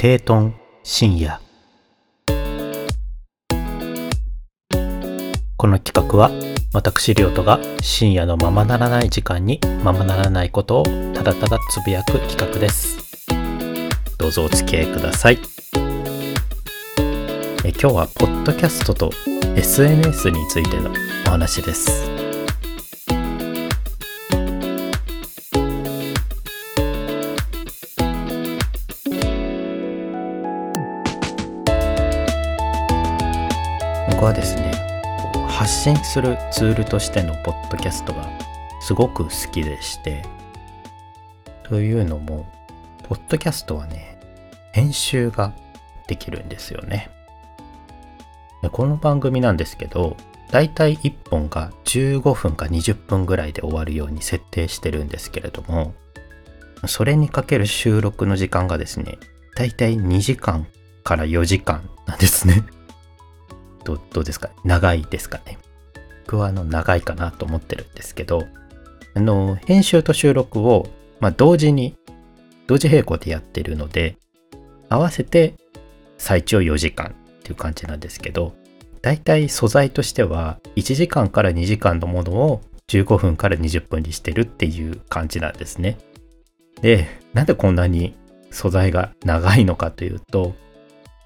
定トン深夜。この企画は私リオトが深夜のままならない時間にままならないことをただただつぶやく企画です。どうぞお付き合いください。え今日はポッドキャストと SNS についてのお話です。僕はですね発信するツールとしてのポッドキャストがすごく好きでしてというのもポッドキャストはね編集ができるんですよね。この番組なんですけどだいたい1本が15分か20分ぐらいで終わるように設定してるんですけれどもそれにかける収録の時間がですねだいたい2時間から4時間なんですね。どどうですか？長いですかね？僕はあの長いかなと思ってるんですけどあの編集と収録を、まあ、同時に同時並行でやってるので合わせて最長4時間っていう感じなんですけどだいたい素材としては1時間から2時間のものを15分から20分にしてるっていう感じなんですね。でなんでこんなに素材が長いのかというと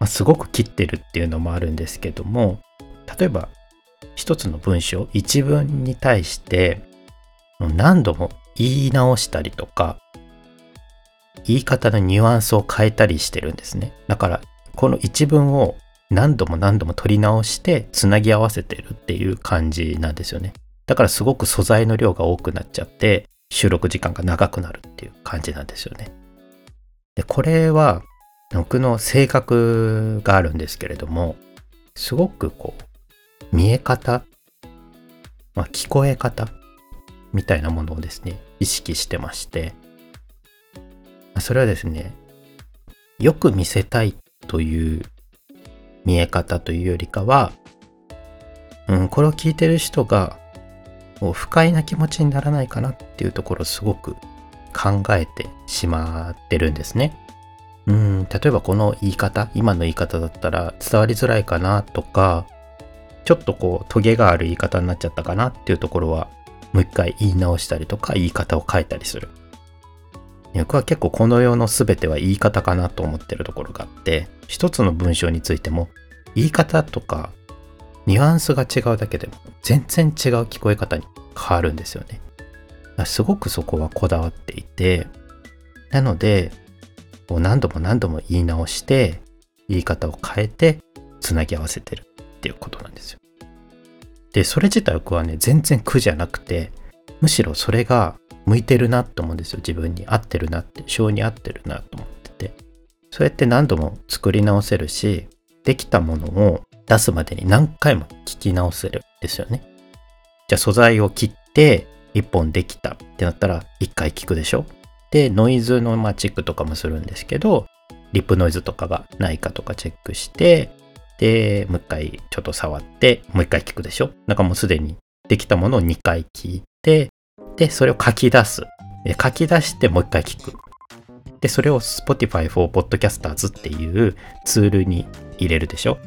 ま、すごく切ってるっていうのもあるんですけども例えば一つの文章一文に対して何度も言い直したりとか言い方のニュアンスを変えたりしてるんですね。だからこの一文を何度も何度も取り直してつなぎ合わせてるっていう感じなんですよね。だからすごく素材の量が多くなっちゃって収録時間が長くなるっていう感じなんですよね。でこれは僕の性格があるんですけれども、すごくこう、見え方、まあ、聞こえ方みたいなものをですね、意識してまして、それはですね、よく見せたいという見え方というよりかは、うん、これを聞いてる人がもう不快な気持ちにならないかなっていうところをすごく考えてしまってるんですね。うん、例えばこの言い方、今の言い方だったら伝わりづらいかなとか、ちょっとこう、トゲがある言い方になっちゃったかなっていうところは、もう一回言い直したりとか、言い方を変えたりする。僕は結構この世の全ては言い方かなと思ってるところがあって、一つの文章についても、言い方とか、ニュアンスが違うだけでも、全然違う聞こえ方に変わるんですよね。すごくそこはこだわっていて、なので、を何度も何度も言い直して言い方を変えてつなぎ合わせてるっていうことなんですよ。でそれ自体僕はね全然苦じゃなくてむしろそれが向いてるなと思うんですよ自分に合ってるなって性に合ってるなと思っててそうやって何度も作り直せるしできたものを出すまでに何回も聞き直せるんですよね。じゃあ素材を切って1本できたってなったら1回聞くでしょで、ノイズのまチェックとかもするんですけど、リップノイズとかがないかとかチェックして、で、もう一回ちょっと触って、もう一回聞くでしょ？なんかもうすでにできたものを2回聞いて、で、それを書き出す。書き出してもう一回聞く。で、それを Spotify for Podcasters っていうツールに入れるでしょ？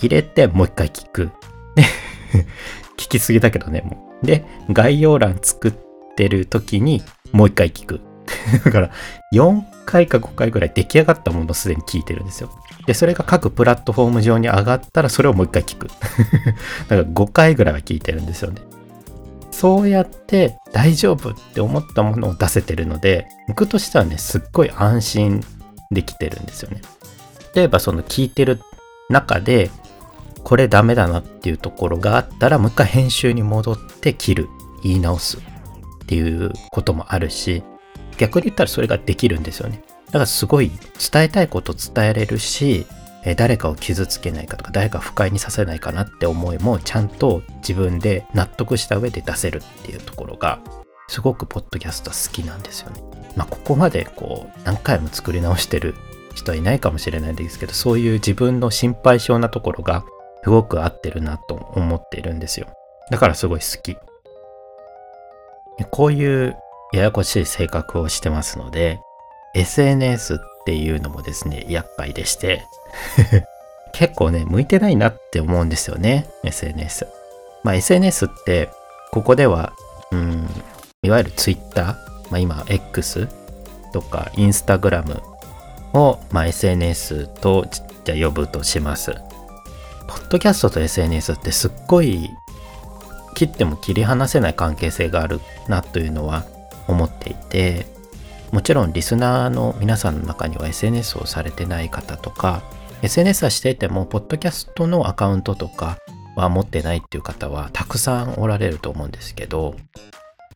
入れてもう一回聞く。聞きすぎだけどね、もう。で、概要欄作ってる時にもう一回聞く。だから、4回か5回ぐらい出来上がったものをすでに聞いてるんですよ。で、それが各プラットフォーム上に上がったら、それをもう一回聞く。だから5回ぐらいは聞いてるんですよね。そうやって大丈夫って思ったものを出せてるので、僕としてはね、すっごい安心できてるんですよね。例えばその聞いてる中で、これダメだなっていうところがあったら、もう一回編集に戻って切る、言い直すっていうこともあるし、逆に言ったらそれができるんですよね。だからすごい伝えたいこと伝えれるし、誰かを傷つけないかとか誰か不快にさせないかなって思いもちゃんと自分で納得した上で出せるっていうところがすごくポッドキャスト好きなんですよね。まあここまでこう何回も作り直してる人はいないかもしれないですけどそういう自分の心配性なところがすごく合ってるなと思っているんですよ。だからすごい好き。こういうややこしい性格をしてますので、SNS っていうのもですね、厄介でして 結構ね、向いてないなって思うんですよね、SNS。まあ SNS って、ここでは、うん、いわゆる Twitter、まあ今 X とか Instagram を、まあ、SNS とじゃ呼ぶとします。ポッドキャストと SNS ってすっごい切っても切り離せない関係性があるなというのは思っていてもちろんリスナーの皆さんの中には SNS をされてない方とか SNS はしていてもポッドキャストのアカウントとかは持ってないっていう方はたくさんおられると思うんですけど、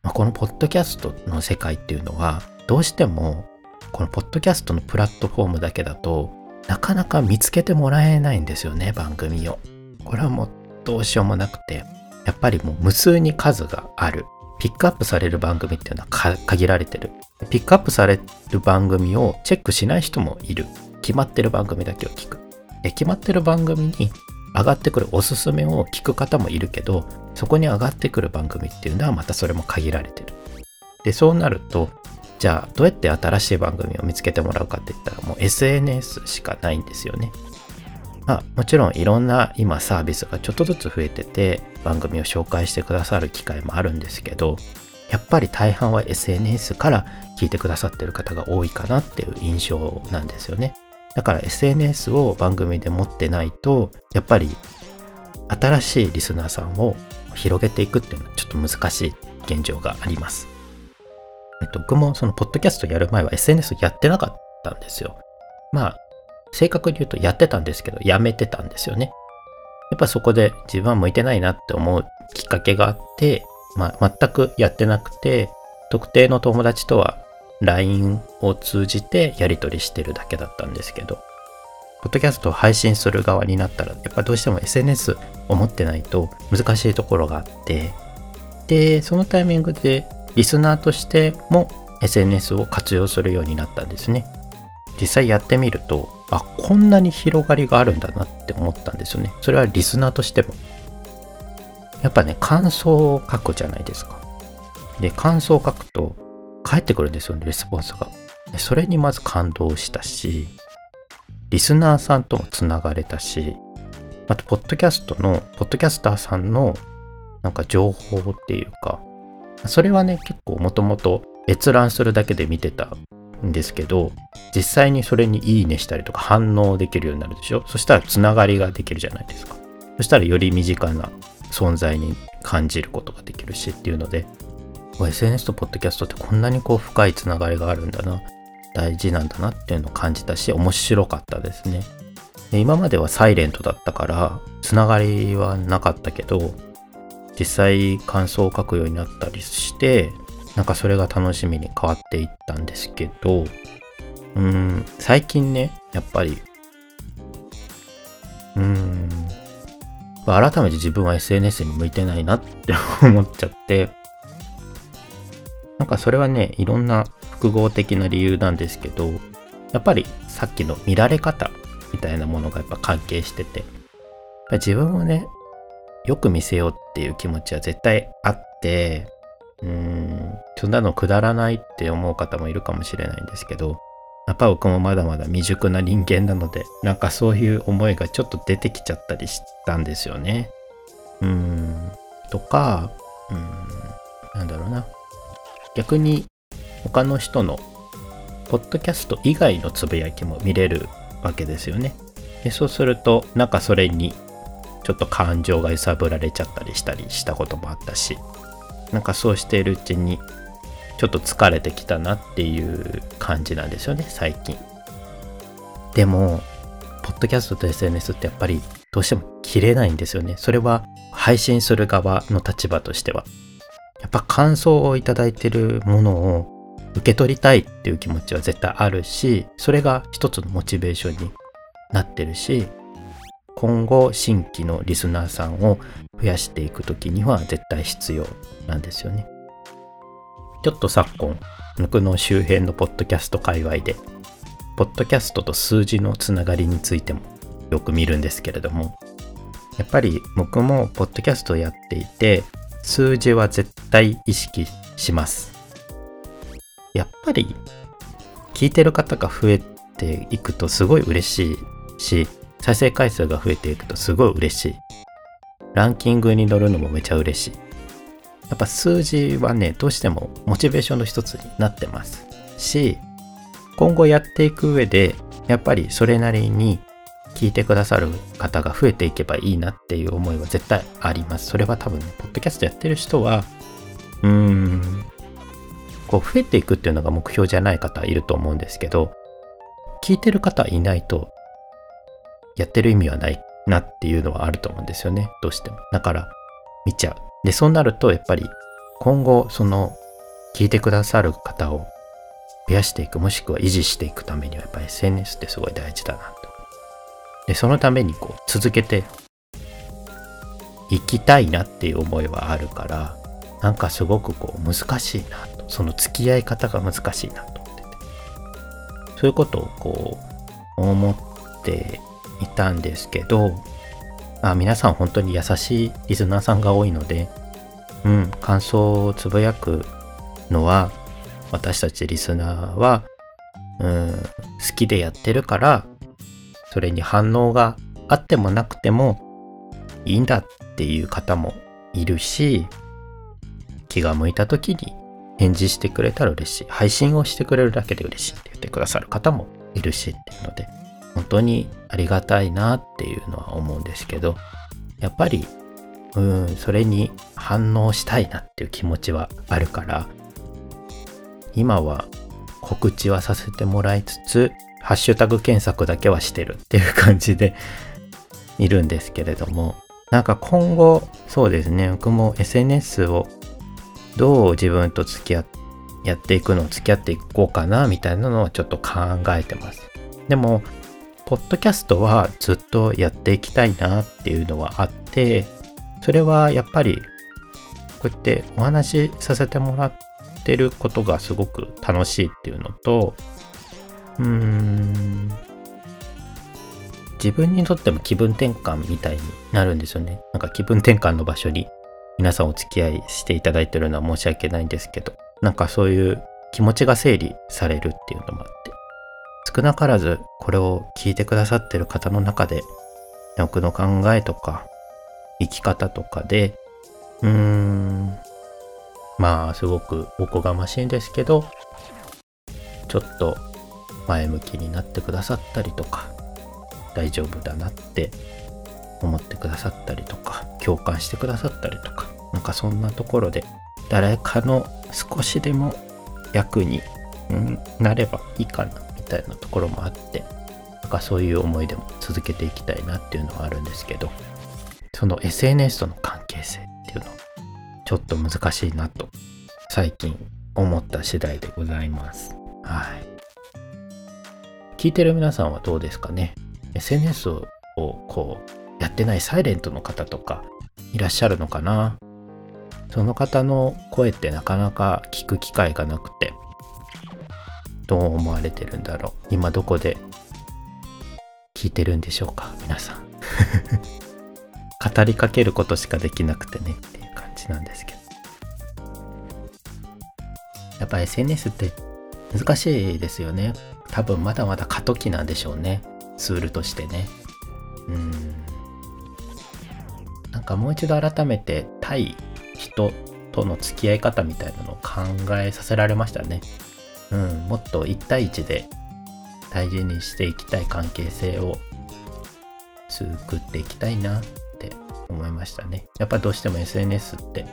まあ、このポッドキャストの世界っていうのはどうしてもこのポッドキャストのプラットフォームだけだとなかなか見つけてもらえないんですよね番組を。これはもうどうしようもなくてやっぱりもう無数に数がある。ピックアップされる番組っていうのは限られてる。ピックアップされる番組をチェックしない人もいる。決まってる番組だけを聞く。で決まってる番組に上がってくるおすすめを聞く方もいるけどそこに上がってくる番組っていうのはまたそれも限られてる。でそうなるとじゃあどうやって新しい番組を見つけてもらうかって言ったらもう SNS しかないんですよね。まあもちろんいろんな今サービスがちょっとずつ増えてて番組を紹介してくださる機会もあるんですけどやっぱり大半は SNS から聞いてくださってる方が多いかなっていう印象なんですよね。だから SNS を番組で持ってないとやっぱり新しいリスナーさんを広げていくっていうのはちょっと難しい現状があります。えっと、僕もそのポッドキャストやる前は SNS やってなかったんですよ。まあ、正確に言うとやってたんですけど、やめてたんですよね。やっぱそこで自分は向いてないなって思うきっかけがあって、まあ、全くやってなくて、特定の友達とは LINE を通じてやり取りしてるだけだったんですけど、ポッドキャストを配信する側になったら、やっぱどうしても SNS を持ってないと難しいところがあって、で、そのタイミングでリスナーとしても SNS を活用するようになったんですね。実際やってみると、あ、こんなに広がりがあるんだなって思ったんですよね。それはリスナーとしても。やっぱね、感想を書くじゃないですか。で、感想を書くと返ってくるんですよね、レスポンスが。それにまず感動したし、リスナーさんともつながれたし、あと、ポッドキャストの、ポッドキャスターさんのなんか情報っていうか、それはね、結構もともと閲覧するだけで見てたんですけど、実際にそれにいいねしたりとか反応できるようになるでしょ？そしたらつながりができるじゃないですか。そしたらより身近な存在に感じることができるしっていうので、SNS とポッドキャストってこんなにこう深いつながりがあるんだな、大事なんだなっていうのを感じたし、面白かったですね。で今まではサイレントだったから、つながりはなかったけど、実際感想を書くようになったりしてなんかそれが楽しみに変わっていったんですけどうん最近ねやっぱりうん改めて自分は SNS に向いてないなって 思っちゃってなんかそれはねいろんな複合的な理由なんですけどやっぱりさっきの見られ方みたいなものがやっぱ関係してて自分をねよく見せようっていう気持ちは絶対あって、うん、そんなのくだらないって思う方もいるかもしれないんですけど、やっぱ僕もまだまだ未熟な人間なので、なんかそういう思いがちょっと出てきちゃったりしたんですよね。うん、とか、うん、なんだろうな。逆に他の人のポッドキャスト以外のつぶやきも見れるわけですよね。でそうすると、なんかそれにちょっと感情が揺さぶられちゃったりしたりしたこともあったしなんかそうしているうちにちょっと疲れてきたなっていう感じなんですよね最近。でもポッドキャストと SNS ってやっぱりどうしても切れないんですよね。それは配信する側の立場としては。やっぱ感想をいただいてるものを受け取りたいっていう気持ちは絶対あるしそれが一つのモチベーションになってるし今後新規のリスナーさんを増やしていく時には絶対必要なんですよね。ちょっと昨今、僕の周辺のポッドキャスト界隈で、ポッドキャストと数字のつながりについてもよく見るんですけれども、やっぱり僕もポッドキャストをやっていて、数字は絶対意識します。やっぱり聞いてる方が増えていくとすごい嬉しいし、再生回数が増えていくとすごい嬉しい。ランキングに乗るのもめちゃ嬉しい。やっぱ数字はね、どうしてもモチベーションの一つになってますし、今後やっていく上で、やっぱりそれなりに聞いてくださる方が増えていけばいいなっていう思いは絶対あります。それは多分、ポッドキャストやってる人は、うーん、こう増えていくっていうのが目標じゃない方いると思うんですけど、聞いてる方いないと、やってる意味はないなっていうのはあると思うんですよね。どうしても。だから、見ちゃう。で、そうなると、やっぱり、今後、その、聞いてくださる方を増やしていく、もしくは維持していくためには、やっぱり SNS ってすごい大事だなと。で、そのために、こう、続けていきたいなっていう思いはあるから、なんかすごくこう、難しいなと。その付き合い方が難しいなと思ってて。そういうことをこう、思っていたんですけど、あ皆さん本当に優しいリスナーさんが多いので、うん、感想をつぶやくのは、私たちリスナーは、うん、好きでやってるから、それに反応があってもなくてもいいんだっていう方もいるし、気が向いた時に返事してくれたら嬉しい。配信をしてくれるだけで嬉しいって言ってくださる方もいるしっていうので、本当にありがたいなっていうのは思うんですけど、やっぱり、うん、それに反応したいなっていう気持ちはあるから、今は告知はさせてもらいつつ、ハッシュタグ検索だけはしてるっていう感じで いるんですけれども、なんか今後、そうですね、僕も SNS をどう自分と付き合ってやっていくのを付き合っていこうかなみたいなのはちょっと考えてます。でも、ポッドキャストはずっとやっていきたいなっていうのはあって、それはやっぱり、こうやってお話しさせてもらってることがすごく楽しいっていうのと、うーん、自分にとっても気分転換みたいになるんですよね。なんか気分転換の場所に皆さんお付き合いしていただいてるのは申し訳ないんですけど、なんかそういう気持ちが整理されるっていうのもあって、少なからずこれを聞いてくださってる方の中で、僕の考えとか、生き方とかで、うーん、まあ、すごくおこがましいんですけど、ちょっと前向きになってくださったりとか、大丈夫だなって思ってくださったりとか、共感してくださったりとか、なんかそんなところで、誰かの少しでも役に、なればいいかな。たいなところもあってなんかそういう思いでも続けていきたいなっていうのはあるんですけどその SNS との関係性っていうのちょっと難しいなと最近思った次第でございます。はい。聞いてる皆さんはどうですかね？SNS をこうやってないサイレントの方とかいらっしゃるのかな？その方の声ってなかなか聞く機会がなくてどう思われてるんだろう？今どこで聞いてるんでしょうか？皆さん。語りかけることしかできなくてねっていう感じなんですけど。やっぱ SNS って難しいですよね。多分まだまだ過渡期なんでしょうね。ツールとしてね。うん。なんかもう一度改めて対人との付き合い方みたいなのを考えさせられましたね。うん、もっと1対1で大事にしていきたい関係性を作っていきたいなって思いましたね。やっぱどうしても SNS って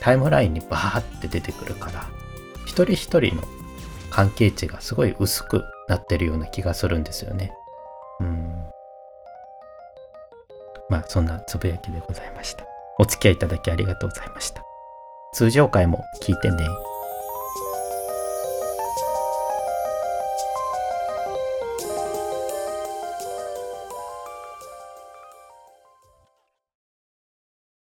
タイムラインにバーって出てくるから一人一人の関係値がすごい薄くなってるような気がするんですよね。うん。まあそんなつぶやきでございました。お付き合いいただきありがとうございました。通常回も聞いてね。